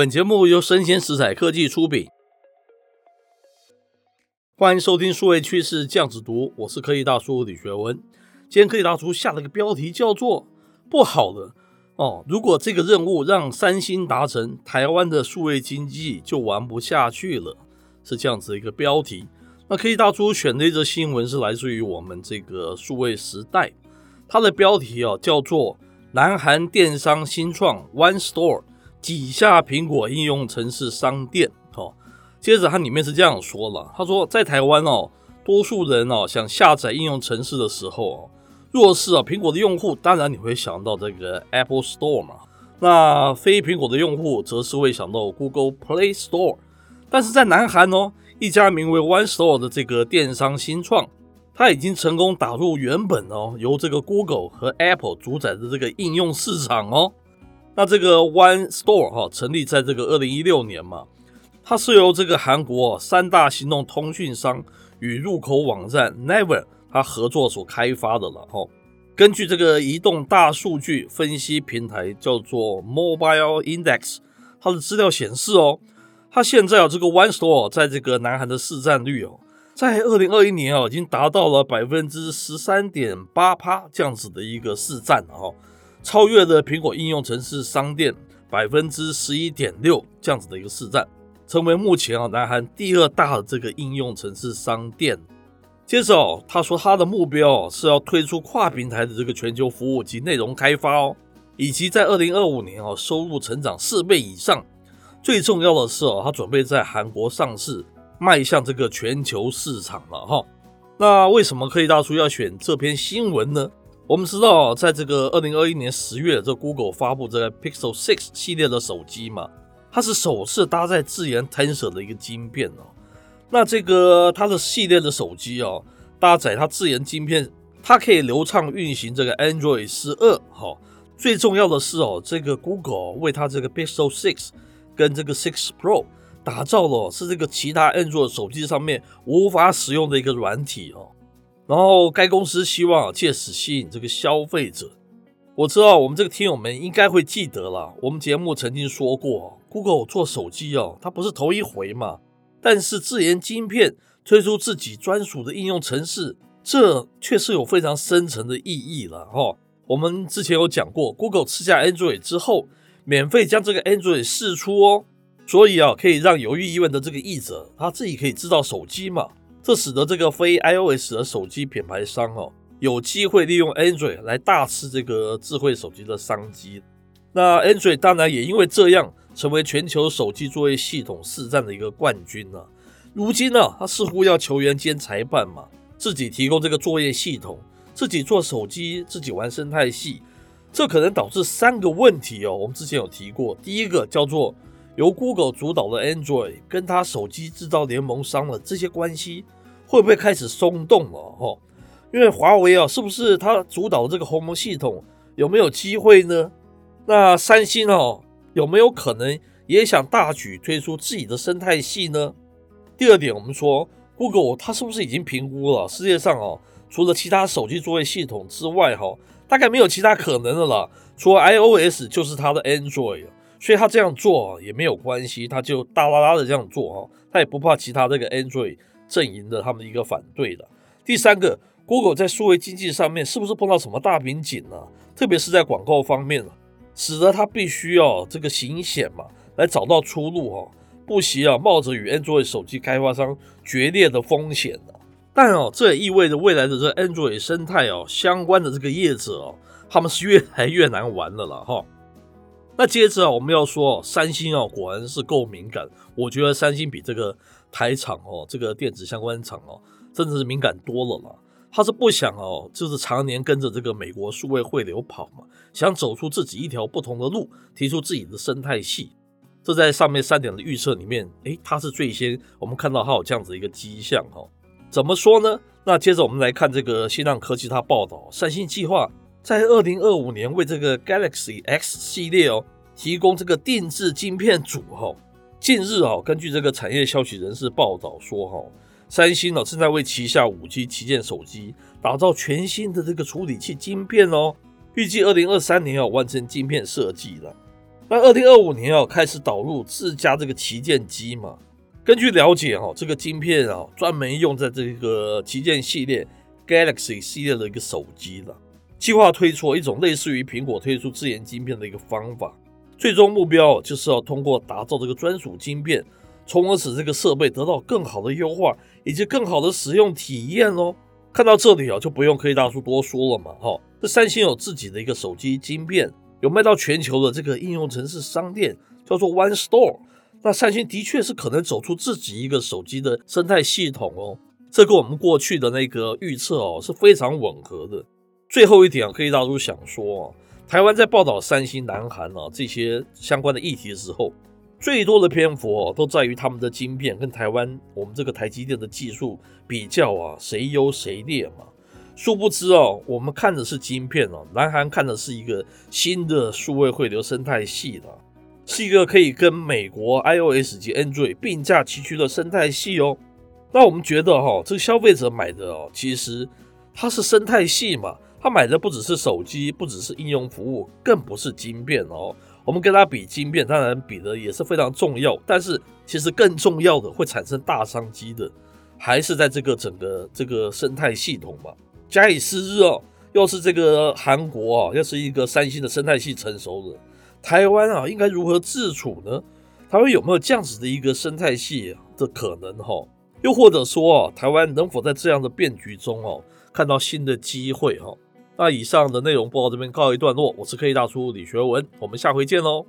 本节目由生鲜食材科技出品，欢迎收听数位趋势酱子读，我是科技大叔李学文。今天科技大叔下了个标题叫做“不好了哦”，如果这个任务让三星达成，台湾的数位经济就玩不下去了，是这样子一个标题。那科技大叔选的一则新闻是来自于我们这个数位时代，它的标题啊叫做“南韩电商新创 One Store”。挤下苹果应用程式商店，哦，接着它里面是这样说了，他说在台湾哦，多数人哦想下载应用程式的时候哦，若是啊苹果的用户，当然你会想到这个 Apple Store 嘛，那非苹果的用户则是会想到 Google Play Store，但是在南韩哦，一家名为 One Store 的这个电商新创，它已经成功打入原本哦由这个 Google 和 Apple 主宰的这个应用市场哦。那这个 One Store 哈成立在这个二零一六年嘛，它是由这个韩国三大行动通讯商与入口网站 Naver 它合作所开发的了哈。根据这个移动大数据分析平台叫做 Mobile Index，它的资料显示哦，它现在啊这个 One Store 在这个南韩的市占率哦，在二零二一年啊已经达到了百分之十三点八趴这样子的一个市占哈。超越了苹果应用程式商店百分之十一点六这样子的一个市占，成为目前啊南韩第二大的这个应用程式商店。接着哦，他说他的目标是要推出跨平台的这个全球服务及内容开发哦，以及在二零二五年哦收入成长四倍以上。最重要的是哦，他准备在韩国上市，迈向这个全球市场了哈。那为什么科技大叔要选这篇新闻呢？我们知道，在这个二零二一年十月，这 Google 发布这个 Pixel 6系列的手机嘛，它是首次搭载自研 Tensor 的一个晶片哦。那这个它的系列的手机哦，搭载它自研晶片，它可以流畅运行这个 Android 十二。哈，最重要的是哦，这个 Google 为它这个 Pixel 6跟这个6 Pro 打造了是这个其他 Android 手机上面无法使用的一个软体哦。然后，该公司希望借此吸引这个消费者。我知道我们这个听友们应该会记得了，我们节目曾经说过，Google 做手机哦，它不是头一回嘛。但是自研晶片推出自己专属的应用程式，这确实有非常深层的意义了哈。我们之前有讲过，Google 吃下 Android 之后，免费将这个 Android 试出哦，所以啊，可以让犹豫疑问的这个译者他自己可以制造手机嘛。这使得这个非 iOS 的手机品牌商哦，有机会利用 Android 来大吃这个智慧手机的商机。那 Android 当然也因为这样，成为全球手机作业系统市占的一个冠军了。如今呢，他似乎要球员兼裁判嘛，自己提供这个作业系统，自己做手机，自己玩生态系，这可能导致三个问题哦。我们之前有提过，第一个叫做。由 Google 主导的 Android 跟它手机制造联盟商的这些关系会不会开始松动了？哈，因为华为啊，是不是它主导这个鸿蒙系统有没有机会呢？那三星哦，有没有可能也想大举推出自己的生态系呢？第二点，我们说 Google 它是不是已经评估了世界上哦，除了其他手机作业系统之外，哈，大概没有其他可能的了，除了 iOS 就是它的 Android。所以他这样做也没有关系，他就大剌剌的这样做哈，他也不怕其他这个 Android 阵营的他们一个反对的。第三个，Google 在数位经济上面是不是碰到什么大瓶颈呢？特别是在广告方面，使得他必须要这个行险嘛，来找到出路哈，不惜啊冒着与 Android 手机开发商决裂的风险。但哦，这也意味着未来的这 Android 生态哦，相关的这个业者哦，他们是越来越难玩的了哈。那接着啊，我们要说哦三星啊，果然是够敏感。我觉得三星比这个台厂哦，这个电子相关厂哦，真的是敏感多了啦。他是不想哦，就是常年跟着这个美国数位汇流跑嘛，想走出自己一条不同的路，提出自己的生态系。这在上面三点的预测里面，诶，他是最先我们看到他有这样子一个迹象哈。怎么说呢？那接着我们来看这个新浪科技，他报道三星计划。在二零二五年为这个 Galaxy X 系列哦提供这个定制晶片组哈。近日啊，根据这个产业消息人士报道说哈，三星呢正在为旗下五 G 旗舰手机打造全新的这个处理器晶片哦，预计二零二三年要完成晶片设计了。那二零二五年要开始导入自家这个旗舰机嘛。根据了解哈，这个晶片啊专门用在这个旗舰系列 Galaxy 系列的一个手机了，计划推出一种类似于苹果推出自研晶片的一个方法，最终目标就是要通过打造这个专属晶片，从而使这个设备得到更好的优化以及更好的使用体验哦。看到这里啊，就不用科技大叔多说了嘛哈，这三星有自己的一个手机晶片，有卖到全球的这个应用程式商店，叫做 One Store。那三星的确是可能走出自己一个手机的生态系统哦，这跟我们过去的那个预测哦是非常吻合的。最后一点啊，科技大叔想说啊，台湾在报道三星、南韩啊这些相关的议题的时候，最多的篇幅哦都在于他们的晶片跟台湾我们这个台积电的技术比较啊，谁优谁劣嘛。殊不知哦，我们看的是晶片哦，南韩看的是一个新的数位汇流生态系的。是一个可以跟美国 iOS 及 Android 并驾齐驱的生态系哦。那我们觉得哈，这个消费者买的哦，其实它是生态系嘛，他买的不只是手机，不只是应用服务，更不是晶片哦。我们跟他比晶片，当然比的也是非常重要，但是其实更重要的会产生大商机的，还是在这个整个这个生态系统嘛。假以时日哦，要是这个韩国啊，要是一个三星的生态系成熟了。台湾啊，应该如何自处呢？台湾有没有这样子的一个生态系的可能哈？又或者说啊，台湾能否在这样的变局中哦，看到新的机会哈？那以上的内容播到这边告一段落，我是科技大叔李学文，我们下回见喽。